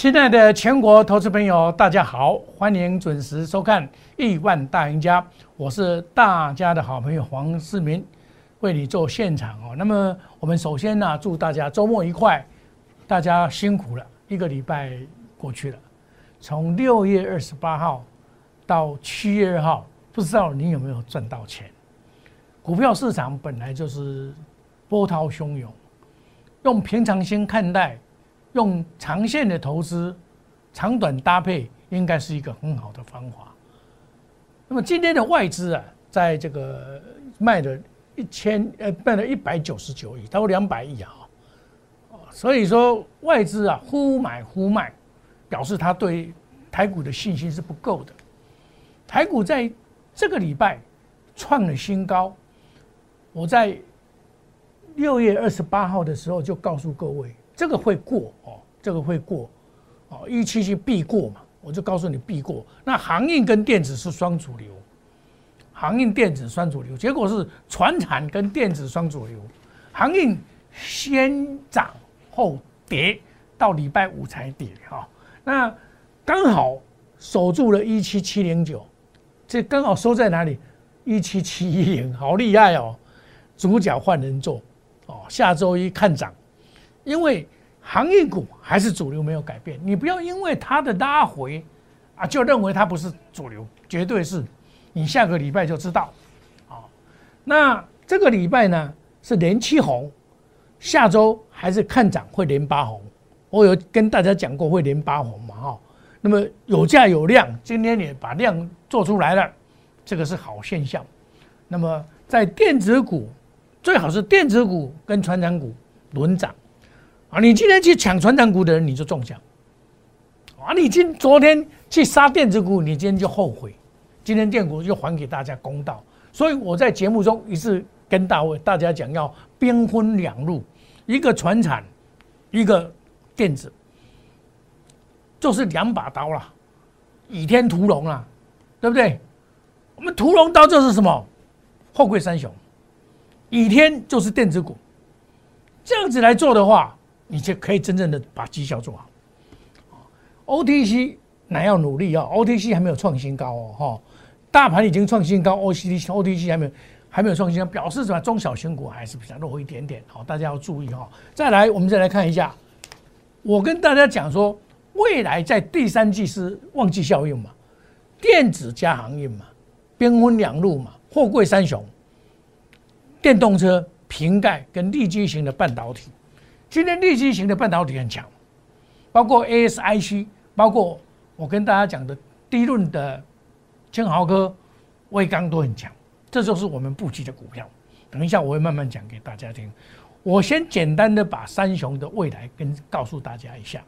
亲爱的全国投资朋友，大家好，欢迎准时收看《亿万大赢家》，我是大家的好朋友黄世明，为你做现场哦。那么我们首先呢，祝大家周末愉快，大家辛苦了，一个礼拜过去了，从六月二十八号到七月二号，不知道你有没有赚到钱？股票市场本来就是波涛汹涌，用平常心看待。用长线的投资，长短搭配应该是一个很好的方法。那么今天的外资啊，在这个卖了一千呃卖了一百九十九亿，到两百亿啊，所以说外资啊忽买忽卖，表示他对台股的信心是不够的。台股在这个礼拜创了新高，我在六月二十八号的时候就告诉各位。这个会过哦，这个会过，哦，一期期必过嘛，我就告诉你必过。那航运跟电子是双主流，航运电子双主流，结果是船产跟电子双主流，航运先涨后跌，到礼拜五才跌哈。那刚好守住了一七七零九，这刚好收在哪里？一七七一零，好厉害哦！主角换人做哦，下周一看涨。因为行业股还是主流没有改变，你不要因为它的拉回啊，就认为它不是主流，绝对是。你下个礼拜就知道，啊，那这个礼拜呢是连七红，下周还是看涨会连八红。我有跟大家讲过会连八红嘛，哈。那么有价有量，今天也把量做出来了，这个是好现象。那么在电子股，最好是电子股跟传长股轮涨。啊，你今天去抢船长股的人，你就中奖。啊，你今昨天去杀电子股，你今天就后悔。今天电股就还给大家公道。所以我在节目中一直跟大卫大家讲，要兵分两路，一个船产，一个电子，就是两把刀了，倚天屠龙啊，对不对？我们屠龙刀就是什么？后贵三雄，倚天就是电子股，这样子来做的话。你就可以真正的把绩效做好。OTC 乃要努力啊，OTC 还没有创新高哦，哈，大盘已经创新高，OTC OTC 还没有还没有创新高，表示什么？中小型股还是比较弱一点点，好，大家要注意哈。再来，我们再来看一下，我跟大家讲说，未来在第三季是旺季效应嘛，电子加航运嘛，兵分两路嘛，货柜三雄，电动车、瓶盖跟立基型的半导体。今天立基型的半导体很强，包括 ASIC，包括我跟大家讲的低润的千豪科、威刚都很强，这就是我们布局的股票。等一下我会慢慢讲给大家听。我先简单的把三雄的未来跟告诉大家一下。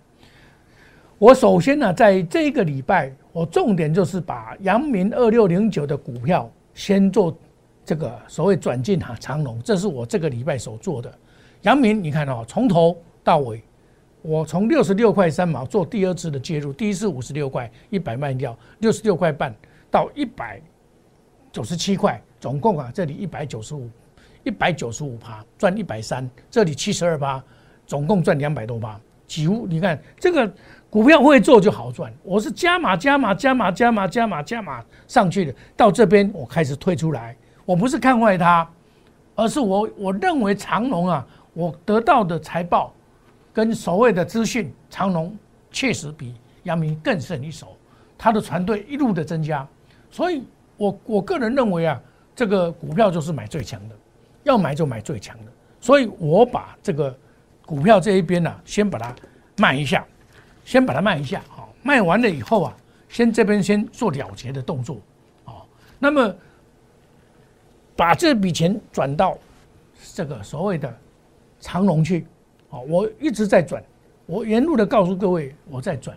我首先呢，在这个礼拜，我重点就是把阳明二六零九的股票先做这个所谓转进哈长龙，这是我这个礼拜所做的。阳明，你看哦，从头到尾，我从六十六块三毛做第二次的介入，第一次五十六块一百卖掉，六十六块半到一百九十七块，总共啊，这里一百九十五，一百九十五趴赚一百三，这里七十二趴，总共赚两百多趴，几乎你看这个股票会做就好赚，我是加码加码加码加码加码加码上去的，到这边我开始退出来，我不是看坏它，而是我我认为长隆啊。我得到的财报跟所谓的资讯，长隆确实比阳明更胜一筹，他的团队一路的增加，所以我我个人认为啊，这个股票就是买最强的，要买就买最强的，所以我把这个股票这一边呢，先把它卖一下，先把它卖一下，好，卖完了以后啊，先这边先做了结的动作，好，那么把这笔钱转到这个所谓的。长隆去，哦，我一直在转，我沿路的告诉各位，我在转，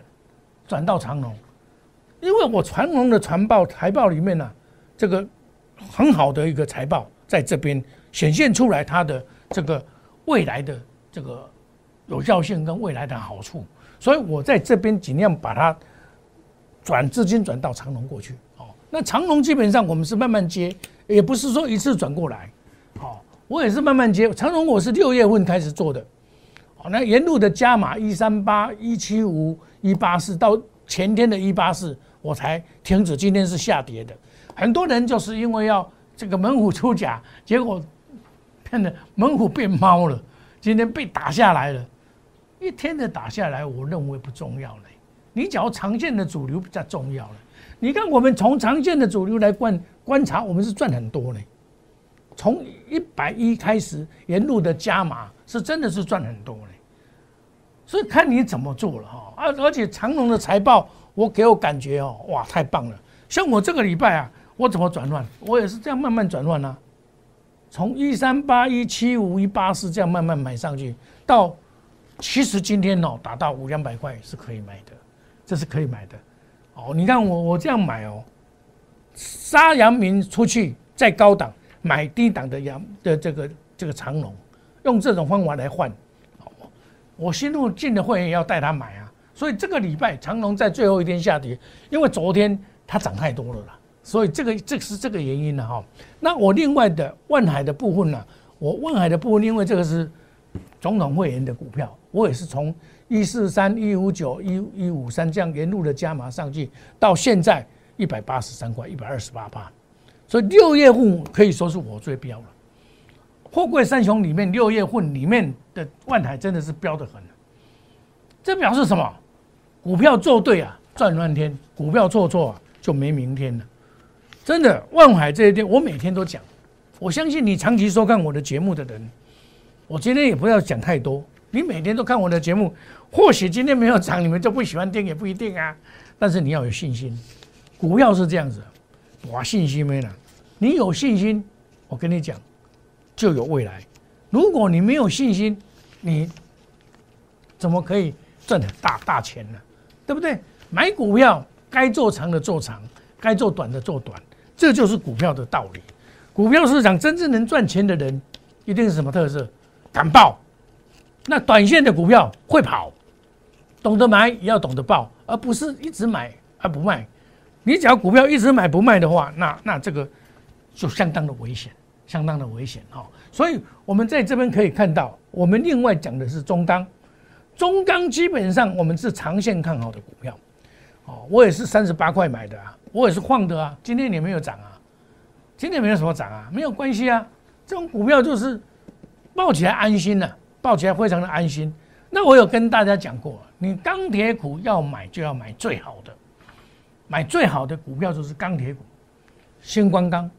转到长隆，因为我长隆的传报财报里面呢，这个很好的一个财报在这边显现出来，它的这个未来的这个有效性跟未来的好处，所以我在这边尽量把它转资金转到长隆过去，哦，那长隆基本上我们是慢慢接，也不是说一次转过来，我也是慢慢接长荣，我是六月份开始做的，好那沿路的加码一三八、一七五、一八四，到前天的一八四，我才停止。今天是下跌的，很多人就是因为要这个猛虎出甲，结果变得猛虎变猫了。今天被打下来了，一天的打下来，我认为不重要了。你只要长线的主流比较重要了。你看，我们从常见的主流来观观察，我们是赚很多嘞。从一百一开始沿路的加码，是真的是赚很多嘞。所以看你怎么做了哈。而而且长隆的财报，我给我感觉哦，哇，太棒了。像我这个礼拜啊，我怎么转换？我也是这样慢慢转换呢。从一三八一七五一八四这样慢慢买上去，到其实今天哦，达到五两百块是可以买的，这是可以买的。哦，你看我我这样买哦，杀阳明出去再高档买低档的阳的这个这个长龙，用这种方法来换，我新入进的会员要带他买啊，所以这个礼拜长龙在最后一天下跌，因为昨天它涨太多了啦，所以这个这是这个原因了哈。那我另外的万海的部分呢，我万海的部分因为这个是总统会员的股票，我也是从。一四三一五九一一五三这样沿路的加码上去，到现在一百八十三块，一百二十八八，所以六月份可以说是我最标了。货柜三雄里面，六月份里面的万海真的是标的很。这表示什么？股票做对啊，赚翻天；股票做错啊，就没明天了。真的，万海这一天我每天都讲。我相信你长期收看我的节目的人，我今天也不要讲太多。你每天都看我的节目。或许今天没有涨，你们就不喜欢听也不一定啊。但是你要有信心，股票是这样子，我，信心没了。你有信心，我跟你讲，就有未来。如果你没有信心，你怎么可以赚大大钱呢？对不对？买股票该做长的做长，该做短的做短，这就是股票的道理。股票市场真正能赚钱的人，一定是什么特色？敢报。那短线的股票会跑。懂得买也要懂得报，而不是一直买而不卖。你只要股票一直买不卖的话，那那这个就相当的危险，相当的危险哈。所以，我们在这边可以看到，我们另外讲的是中钢，中钢基本上我们是长线看好的股票。哦，我也是三十八块买的啊，我也是晃的啊。今天也没有涨啊，今天没有什么涨啊，没有关系啊。这种股票就是抱起来安心了，抱起来非常的安心。那我有跟大家讲过，你钢铁股要买就要买最好的，买最好的股票就是钢铁股，新光钢。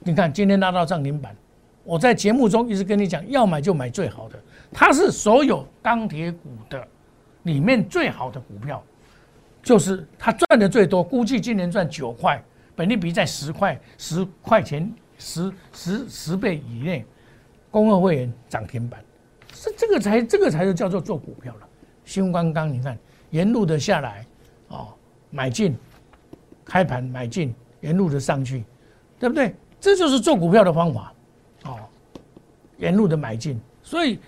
你看今天拉到涨停板，我在节目中一直跟你讲，要买就买最好的，它是所有钢铁股的里面最好的股票，就是它赚的最多，估计今年赚九块，本利比在十块十块钱十十十倍以内，公二会员涨停板。这这个才这个才是叫做做股票了。新光钢，你看沿路的下来，哦，买进，开盘买进，沿路的上去，对不对？这就是做股票的方法，哦，沿路的买进。所以，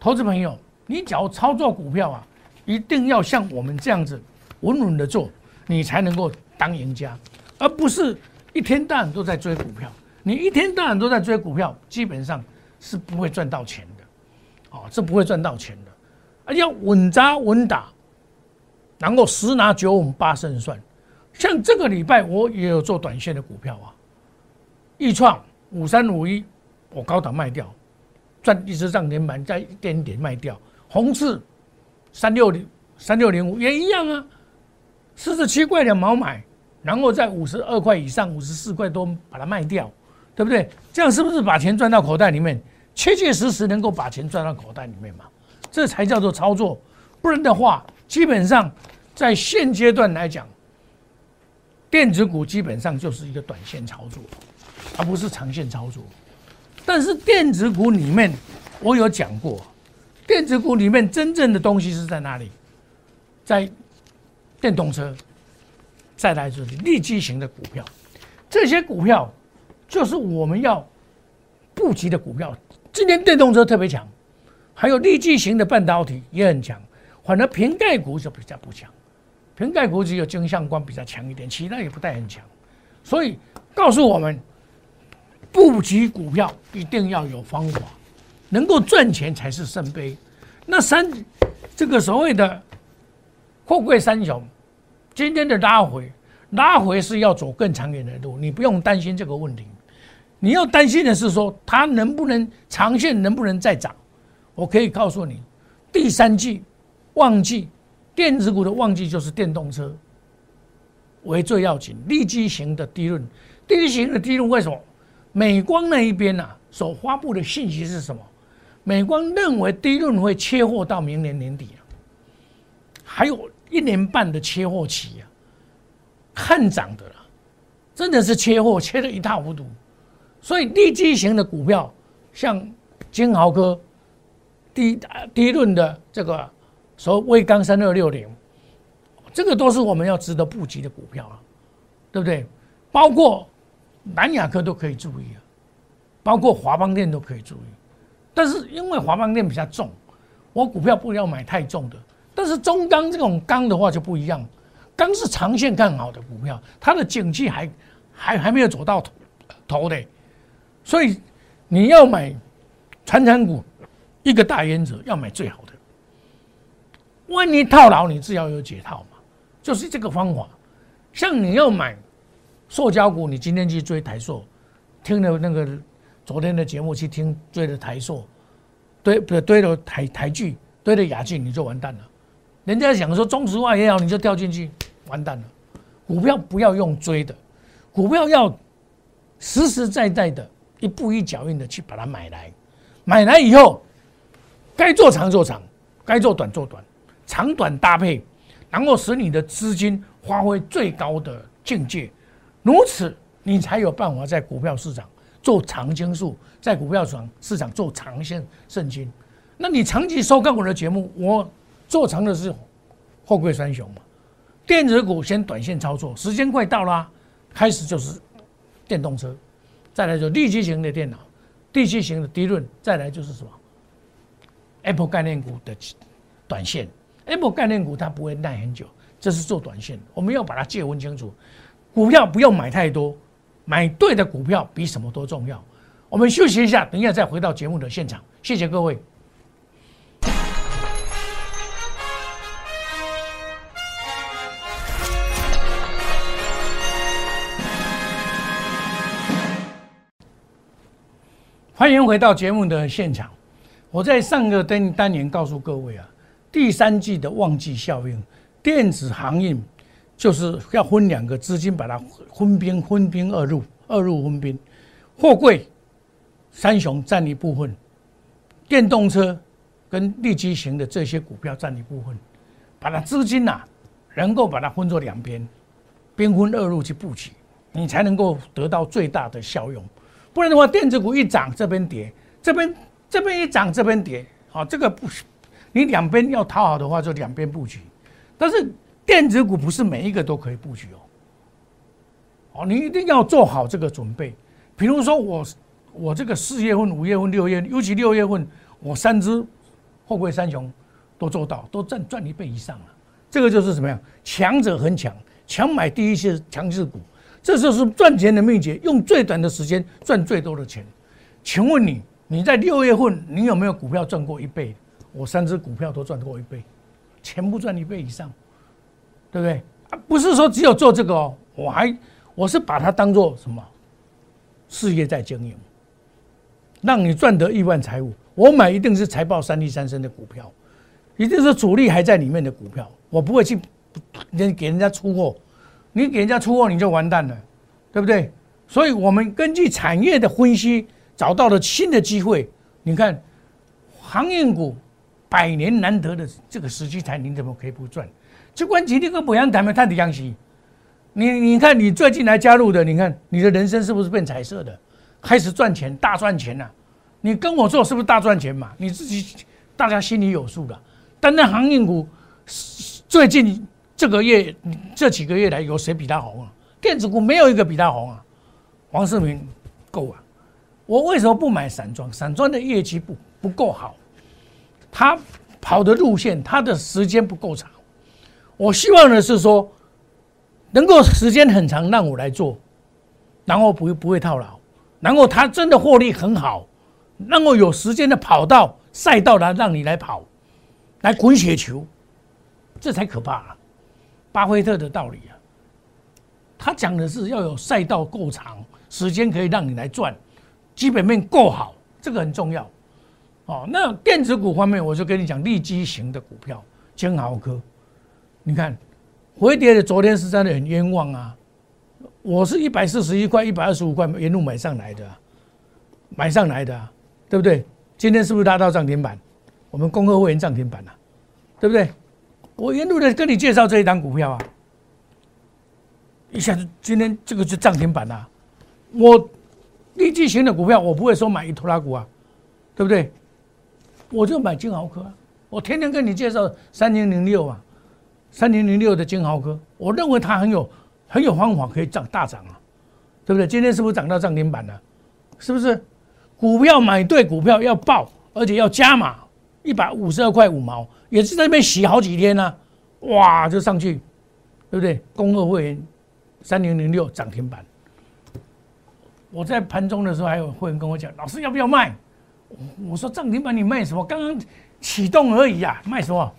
投资朋友，你只要操作股票啊，一定要像我们这样子稳稳的做，你才能够当赢家，而不是一天到晚都在追股票。你一天到晚都在追股票，基本上是不会赚到钱的。哦，这不会赚到钱的，而要稳扎稳打，然后十拿九稳八胜算。像这个礼拜我也有做短线的股票啊，易创五三五一，我高档卖掉，赚一只涨停板，再一点点卖掉。红字三六零三六零五也一样啊，四十七块两毛买，然后在五十二块以上，五十四块多把它卖掉，对不对？这样是不是把钱赚到口袋里面？切切实实能够把钱赚到口袋里面嘛，这才叫做操作。不然的话，基本上在现阶段来讲，电子股基本上就是一个短线操作，而不是长线操作。但是电子股里面，我有讲过，电子股里面真正的东西是在哪里？在电动车，再来就是利基型的股票，这些股票就是我们要布局的股票。今年电动车特别强，还有立即型的半导体也很强，反而瓶盖股就比较不强，瓶盖股只有金相关比较强一点，其他也不太很强。所以告诉我们，布局股票一定要有方法，能够赚钱才是圣杯。那三这个所谓的货柜三雄，今天的拉回，拉回是要走更长远的路，你不用担心这个问题。你要担心的是说它能不能长线能不能再涨？我可以告诉你，第三季旺季，电子股的旺季就是电动车为最要紧，利基型的低润，低基型的低润为什么？美光那一边呢所发布的信息是什么？美光认为低润会切货到明年年底了，还有一年半的切货期啊，看涨的了，真的是切货切的一塌糊涂，所以低基型的股票像金豪科。低低润的这个所谓微钢三二六零，这个都是我们要值得布局的股票啊，对不对？包括南亚科都可以注意啊，包括华邦电都可以注意。但是因为华邦电比较重，我股票不要买太重的。但是中钢这种钢的话就不一样，钢是长线看好的股票，它的景气还还还没有走到头头的，所以你要买传产股。一个大原则，要买最好的。万一套牢，你只要有解套嘛，就是这个方法。像你要买塑胶股，你今天去追台塑，听了那个昨天的节目去听追的台塑，堆不堆了台台剧，堆了雅剧，你就完蛋了。人家想说中石化也好，你就掉进去，完蛋了。股票不要用追的，股票要实实在在的一步一脚印的去把它买来，买来以后。该做长做长，该做短做短，长短搭配，然后使你的资金发挥最高的境界，如此你才有办法在股票市场做长青树，在股票市场市场做长线圣经。那你长期收看我的节目，我做长的是货柜三雄嘛，电子股先短线操作，时间快到啦，开始就是电动车，再来就立即型的电脑，立即型的低润，再来就是什么？Apple 概念股的短线，Apple 概念股它不会耐很久，这是做短线。我们要把它界分清楚，股票不用买太多，买对的股票比什么都重要。我们休息一下，等一下再回到节目的现场。谢谢各位。欢迎回到节目的现场。我在上个单单年告诉各位啊，第三季的旺季效应，电子行业就是要分两个资金把它分兵分兵二路，二路分兵，货柜三雄占一部分，电动车跟立基型的这些股票占一部分，把它资金呐能够把它分作两边，兵分二路去布局，你才能够得到最大的效用。不然的话，电子股一涨这边跌，这边。这边一涨，这边跌，好，这个不，你两边要讨好的话，就两边布局。但是电子股不是每一个都可以布局哦，哦，你一定要做好这个准备。比如说我，我这个四月份、五月份、六月，尤其六月份，我三只后贵三雄都做到，都赚赚一倍以上了。这个就是什么样？强者很强，强买第一些强势股，这就是赚钱的秘诀，用最短的时间赚最多的钱。请问你？你在六月份，你有没有股票赚过一倍？我三只股票都赚过一倍，全部赚一倍以上，对不对？啊，不是说只有做这个哦，我还我是把它当做什么事业在经营，让你赚得亿万财富。我买一定是财报三利三升的股票，一定是主力还在里面的股票，我不会去人给人家出货，你给人家出货你就完蛋了，对不对？所以我们根据产业的分析。找到了新的机会，你看，航运股百年难得的这个时机台，你怎么可以不赚？这关吉利跟博洋谈没太的样息？你你看你最近来加入的，你看你的人生是不是变彩色的？开始赚钱，大赚钱了。你跟我做是不是大赚钱嘛？你自己大家心里有数的。但那航运股最近这个月这几个月来有谁比他红啊？电子股没有一个比他红啊。黄世明够啊。我为什么不买散装？散装的业绩不不够好，他跑的路线，他的时间不够长。我希望的是说，能够时间很长让我来做，然后不不会套牢，然后他真的获利很好，然后有时间的跑道赛道来让你来跑，来滚雪球，这才可怕啊！巴菲特的道理啊，他讲的是要有赛道够长，时间可以让你来赚，基本面够好，这个很重要。哦，那电子股方面，我就跟你讲，利基型的股票，金豪科，你看回跌的昨天是真的很冤枉啊！我是一百四十一块、一百二十五块沿路买上来的，买上来的，对不对？今天是不是拉到涨停板？我们工科会员涨停板了，对不对？我沿路的跟你介绍这一档股票啊，一下子今天这个就涨停板了。我利基型的股票，我不会说买一拖拉股啊，对不对？我就买金豪科，我天天跟你介绍三零零六啊，三零零六的金豪科，我认为它很有很有方法可以涨大涨啊，对不对？今天是不是涨到涨停板了？是不是？股票买对股票要爆，而且要加码，一百五十二块五毛，也是在那边洗好几天呢，哇，就上去，对不对？工二会员三零零六涨停板，我在盘中的时候还有会员跟我讲，老师要不要卖？我说涨停板你卖什么？刚刚启动而已呀，卖什么？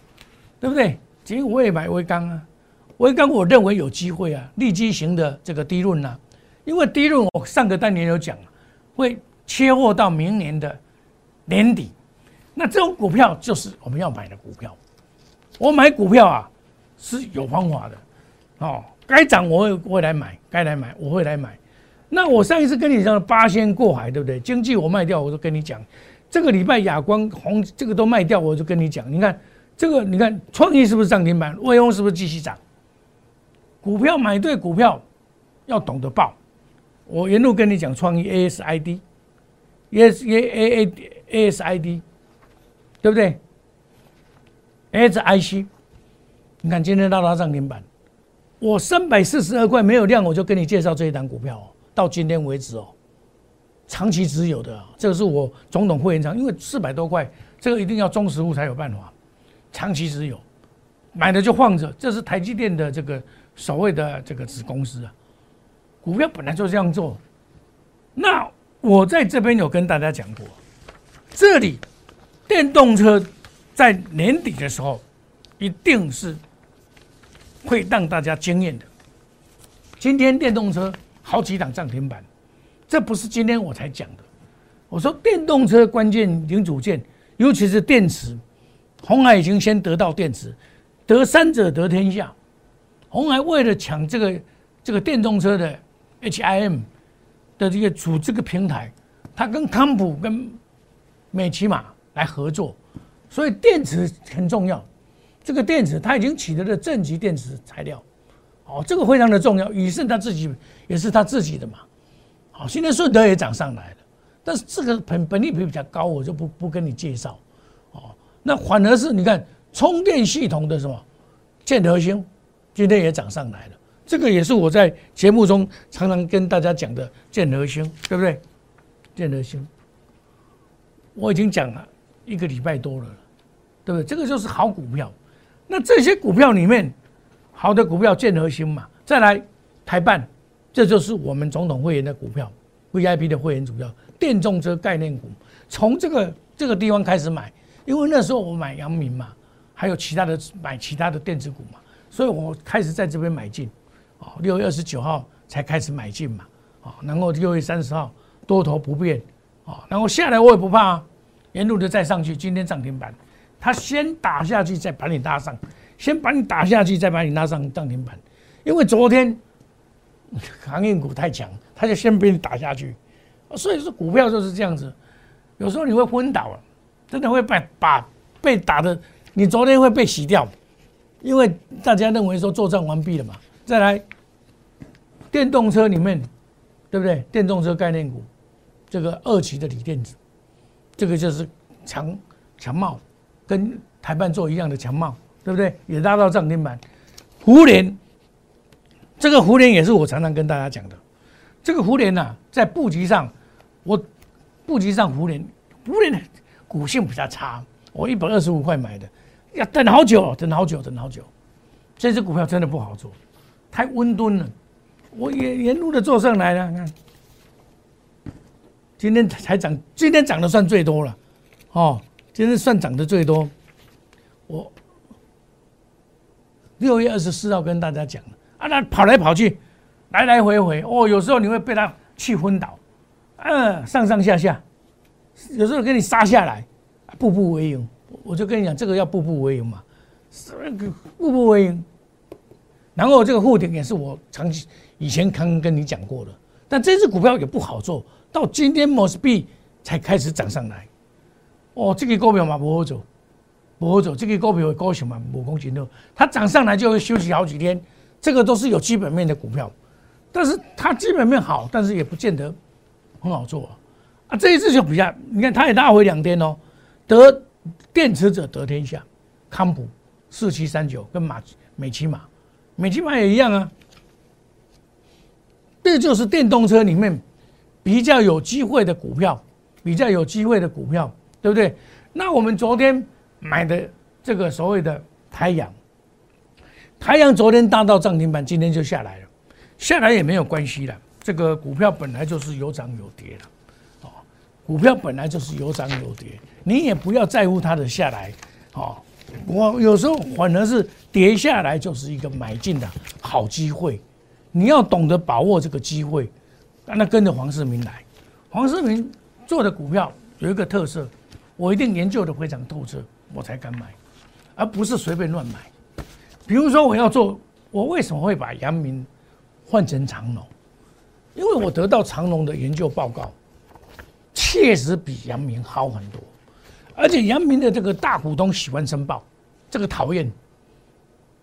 对不对？其实我也买微钢啊，微钢我认为有机会啊，利基型的这个低润呐，因为低润我上个半年有讲，会切货到明年的年底，那这种股票就是我们要买的股票。我买股票啊是有方法的，哦，该涨我会会来买，该来买我会来买。那我上一次跟你讲八仙过海，对不对？经济我卖掉，我就跟你讲，这个礼拜亚光红这个都卖掉，我就跟你讲，你看这个，你看创意是不是涨停板？威欧是不是继续涨？股票买对股票要懂得报。我沿路跟你讲创意 A S I D，A S A A A A S I D，对不对？S I C，你看今天到达涨停板，我三百四十二块没有量，我就跟你介绍这一档股票哦。到今天为止哦，长期持有的，这个是我总统会员仓，因为四百多块，这个一定要中实物才有办法，长期持有，买了就放着，这是台积电的这个所谓的这个子公司啊，股票本来就这样做。那我在这边有跟大家讲过，这里电动车在年底的时候一定是会让大家惊艳的。今天电动车。好几档涨停板，这不是今天我才讲的。我说电动车关键零组件，尤其是电池，红海已经先得到电池，得三者得天下。红海为了抢这个这个电动车的 HIM 的这个组这个平台，他跟康普跟美骑马来合作，所以电池很重要。这个电池它已经取得了正极电池材料。哦，这个非常的重要，宇盛他自己也是他自己的嘛。好，现在顺德也涨上来了，但是这个本本利比比较高，我就不不跟你介绍。哦，那反而是你看充电系统的什么建德星，今天也涨上来了，这个也是我在节目中常常跟大家讲的建德星，对不对？建德星，我已经讲了一个礼拜多了，对不对？这个就是好股票。那这些股票里面。好的股票建核心嘛，再来台办，这就是我们总统会员的股票，VIP 的会员股票，电动车概念股，从这个这个地方开始买，因为那时候我买阳明嘛，还有其他的买其他的电子股嘛，所以我开始在这边买进，哦，六月二十九号才开始买进嘛，哦，然后六月三十号多头不变，哦，然后下来我也不怕啊，沿路的再上去，今天涨停板，它先打下去再把你拉上。先把你打下去，再把你拉上涨停板，因为昨天航运股太强，他就先被你打下去，所以说股票就是这样子，有时候你会昏倒啊，真的会被把被打的，你昨天会被洗掉，因为大家认为说作战完毕了嘛，再来电动车里面，对不对？电动车概念股，这个二期的锂电子，这个就是强强茂，跟台办做一样的强茂。对不对？也拉到涨停板。福联，这个福联也是我常常跟大家讲的。这个福联呐，在布局上，我布局上福联，福联的股性比较差。我一百二十五块买的，要等好久，等好久，等好久。这只股票真的不好做，太温敦了。我沿沿路的做上来了，看，今天才涨，今天涨的算最多了，哦，今天算涨的最多。我六月二十四号跟大家讲啊，那跑来跑去，来来回回，哦，有时候你会被他气昏倒，嗯，上上下下，有时候给你杀下来，步步为营。我就跟你讲，这个要步步为营嘛，步步为营。然后这个护顶也是我长期以前刚跟你讲过的，但这只股票也不好做，到今天 m o s b 才开始涨上来。哦，这个股票嘛不好走，不会走。这个股票高雄嘛，五公斤多，它涨上来就会休息好几天。这个都是有基本面的股票，但是它基本面好，但是也不见得很好做啊。啊，这一次就比较，你看它也拉回两天哦。得电池者得天下，康普四七三九跟马美骑马，美骑马也一样啊。这就是电动车里面比较有机会的股票，比较有机会的股票。对不对？那我们昨天买的这个所谓的太阳，太阳昨天大到涨停板，今天就下来了，下来也没有关系了。这个股票本来就是有涨有跌的，哦，股票本来就是有涨有跌，你也不要在乎它的下来，哦，我有时候反而是跌下来就是一个买进的好机会，你要懂得把握这个机会，那跟着黄世明来，黄世明做的股票有一个特色。我一定研究的非常透彻，我才敢买，而不是随便乱买。比如说，我要做，我为什么会把阳明换成长隆？因为我得到长隆的研究报告，确实比阳明好很多，而且阳明的这个大股东喜欢申报，这个讨厌，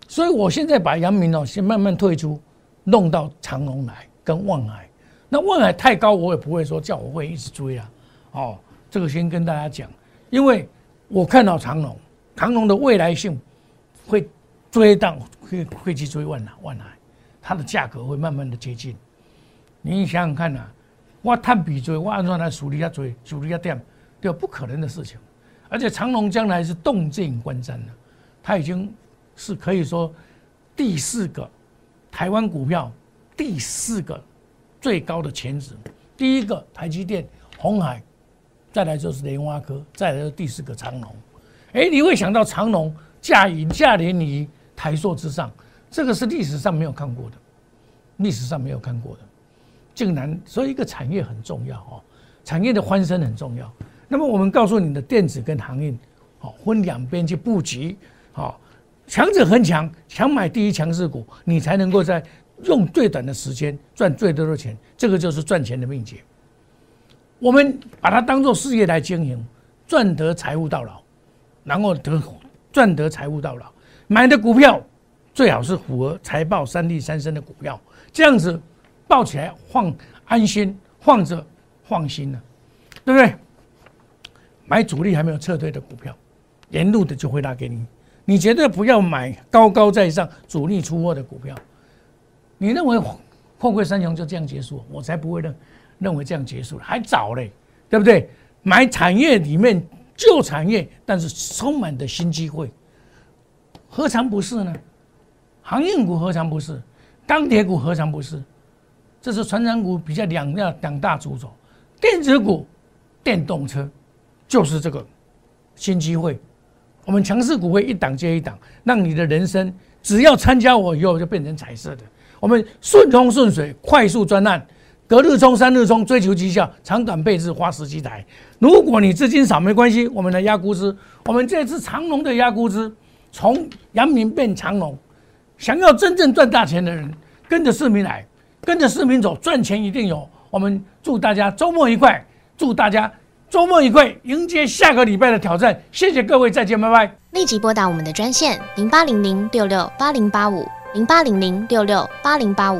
所以我现在把阳明哦先慢慢退出，弄到长隆来跟望海。那望海太高，我也不会说叫我会一直追啊，哦，这个先跟大家讲。因为我看到长隆，长隆的未来性会追到会会去追万海，万海，它的价格会慢慢的接近。你想想看呐，我探比追，我按照来数力下追，数力下点，对？不可能的事情。而且长隆将来是动静观瞻的，它已经是可以说第四个台湾股票第四个最高的前值，第一个台积电、红海。再来就是莲花科，再来是第四个长隆，哎，你会想到长隆驾以驾临于台塑之上，这个是历史上没有看过的，历史上没有看过的，竟然所以一个产业很重要哦，产业的翻身很重要。那么我们告诉你的电子跟航运，好分两边去布局，好强者恒强，强买第一强势股，你才能够在用最短的时间赚最多的钱，这个就是赚钱的秘诀。我们把它当做事业来经营，赚得财务到老，然后得赚得财务到老。买的股票最好是符合财报三利三升的股票，这样子抱起来放安心，放着放心了，对不对？买主力还没有撤退的股票，沿路的就会拉给你。你绝对不要买高高在上主力出货的股票。你认为货柜三雄就这样结束？我才不会认。认为这样结束了还早嘞，对不对？买产业里面旧产业，但是充满的新机会，何尝不是呢？航运股何尝不是？钢铁股何尝不是？这是船长股比较两两两大主轴，电子股、电动车就是这个新机会。我们强势股会一档接一档，让你的人生只要参加我以后就变成彩色的。我们顺风顺水，快速专案。隔日冲，三日冲，追求绩效，长短配置，花十几台。如果你资金少没关系，我们来压估值。我们这次长隆的压估值，从阳明变长隆。想要真正赚大钱的人，跟着市民来，跟着市民走，赚钱一定有。我们祝大家周末愉快，祝大家周末愉快，迎接下个礼拜的挑战。谢谢各位，再见，拜拜。立即拨打我们的专线零八零零六六八零八五。零八零零六六八零八五